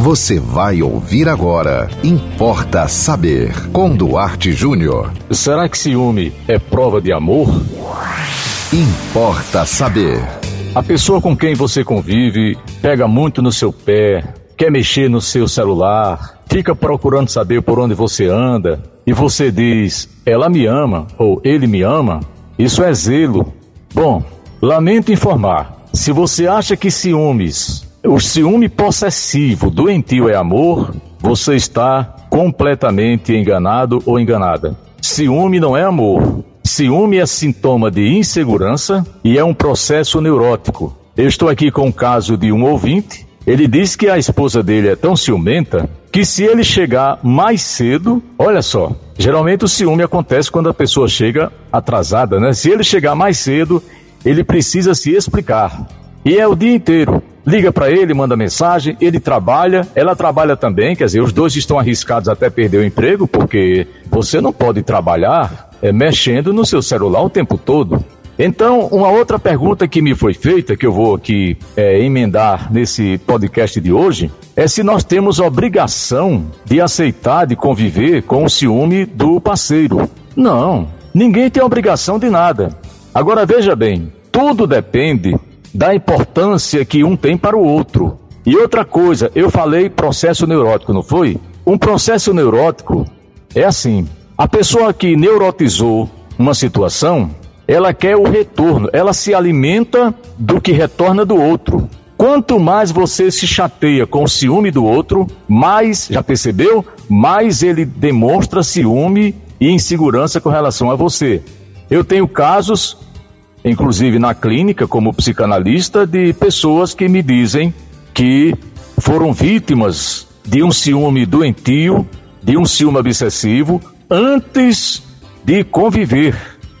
Você vai ouvir agora. Importa saber. Com Duarte Júnior. Será que ciúme é prova de amor? Importa saber. A pessoa com quem você convive pega muito no seu pé, quer mexer no seu celular, fica procurando saber por onde você anda e você diz, ela me ama ou ele me ama. Isso é zelo. Bom, lamento informar. Se você acha que ciúmes o ciúme possessivo, doentio é amor, você está completamente enganado ou enganada. Ciúme não é amor. Ciúme é sintoma de insegurança e é um processo neurótico. Eu estou aqui com o caso de um ouvinte. Ele diz que a esposa dele é tão ciumenta que se ele chegar mais cedo, olha só, geralmente o ciúme acontece quando a pessoa chega atrasada, né? Se ele chegar mais cedo, ele precisa se explicar. E é o dia inteiro liga para ele, manda mensagem, ele trabalha, ela trabalha também, quer dizer, os dois estão arriscados até perder o emprego, porque você não pode trabalhar é, mexendo no seu celular o tempo todo. Então, uma outra pergunta que me foi feita, que eu vou aqui é, emendar nesse podcast de hoje, é se nós temos obrigação de aceitar, de conviver com o ciúme do parceiro. Não, ninguém tem obrigação de nada. Agora veja bem, tudo depende da importância que um tem para o outro. E outra coisa, eu falei processo neurótico, não foi? Um processo neurótico é assim: a pessoa que neurotizou uma situação, ela quer o retorno, ela se alimenta do que retorna do outro. Quanto mais você se chateia com o ciúme do outro, mais, já percebeu? Mais ele demonstra ciúme e insegurança com relação a você. Eu tenho casos inclusive na clínica, como psicanalista, de pessoas que me dizem que foram vítimas de um ciúme doentio, de um ciúme obsessivo, antes de conviver,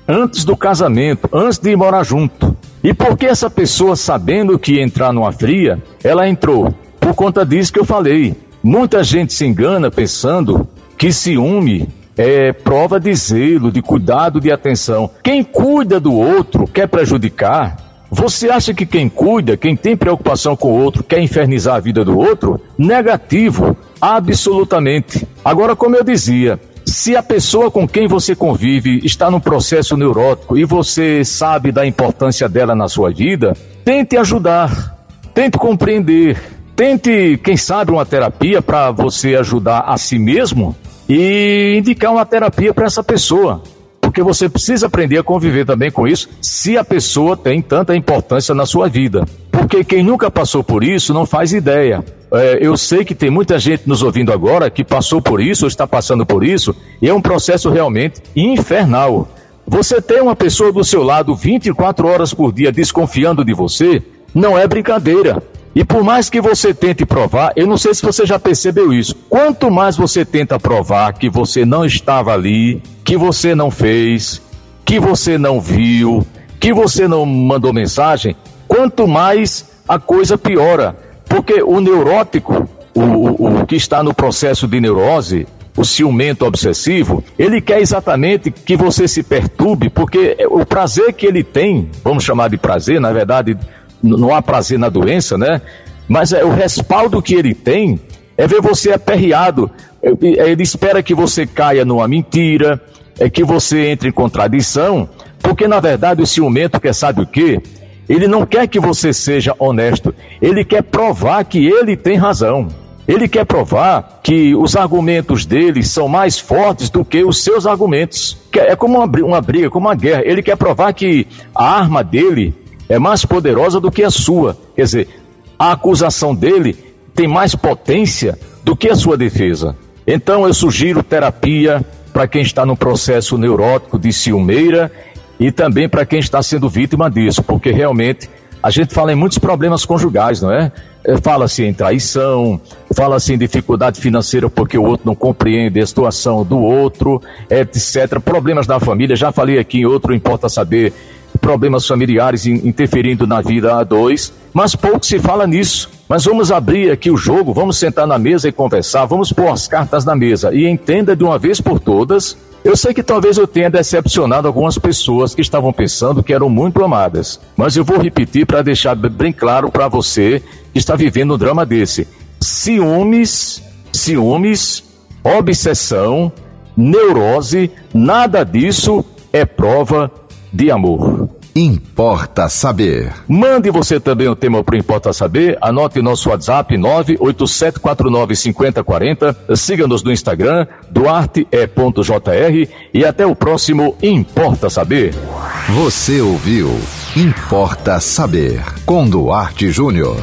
antes do casamento, antes de morar junto. E por que essa pessoa, sabendo que entrar numa fria, ela entrou? Por conta disso que eu falei. Muita gente se engana pensando que ciúme é prova de zelo, de cuidado, de atenção. Quem cuida do outro quer prejudicar. Você acha que quem cuida, quem tem preocupação com o outro, quer infernizar a vida do outro? Negativo, absolutamente. Agora, como eu dizia, se a pessoa com quem você convive está num processo neurótico e você sabe da importância dela na sua vida, tente ajudar, tente compreender, tente, quem sabe, uma terapia para você ajudar a si mesmo e indicar uma terapia para essa pessoa. Porque você precisa aprender a conviver também com isso, se a pessoa tem tanta importância na sua vida. Porque quem nunca passou por isso não faz ideia. É, eu sei que tem muita gente nos ouvindo agora que passou por isso ou está passando por isso, e é um processo realmente infernal. Você ter uma pessoa do seu lado 24 horas por dia desconfiando de você não é brincadeira. E por mais que você tente provar, eu não sei se você já percebeu isso. Quanto mais você tenta provar que você não estava ali, que você não fez, que você não viu, que você não mandou mensagem, quanto mais a coisa piora. Porque o neurótico, o, o, o que está no processo de neurose, o ciumento obsessivo, ele quer exatamente que você se perturbe, porque o prazer que ele tem, vamos chamar de prazer, na verdade, não há prazer na doença, né? Mas é, o respaldo que ele tem é ver você aperreado. Ele espera que você caia numa mentira, é que você entre em contradição, porque na verdade o ciumento quer sabe o quê? Ele não quer que você seja honesto, ele quer provar que ele tem razão. Ele quer provar que os argumentos dele são mais fortes do que os seus argumentos. É como uma briga, como uma guerra. Ele quer provar que a arma dele é mais poderosa do que a sua. Quer dizer, a acusação dele tem mais potência do que a sua defesa. Então eu sugiro terapia para quem está no processo neurótico de ciumeira e também para quem está sendo vítima disso, porque realmente a gente fala em muitos problemas conjugais, não é? é fala-se em traição, fala-se em dificuldade financeira porque o outro não compreende a situação do outro, etc. Problemas da família, já falei aqui em outro, importa saber problemas familiares interferindo na vida a dois, mas pouco se fala nisso. Mas vamos abrir aqui o jogo, vamos sentar na mesa e conversar, vamos pôr as cartas na mesa e entenda de uma vez por todas. Eu sei que talvez eu tenha decepcionado algumas pessoas que estavam pensando que eram muito amadas, mas eu vou repetir para deixar bem claro para você que está vivendo um drama desse. ciúmes, ciúmes, obsessão, neurose, nada disso é prova de amor. Importa Saber. Mande você também o tema para Importa Saber. Anote nosso WhatsApp 987495040. Siga-nos no Instagram, duarte.jr e até o próximo Importa Saber. Você ouviu Importa Saber com Duarte Júnior.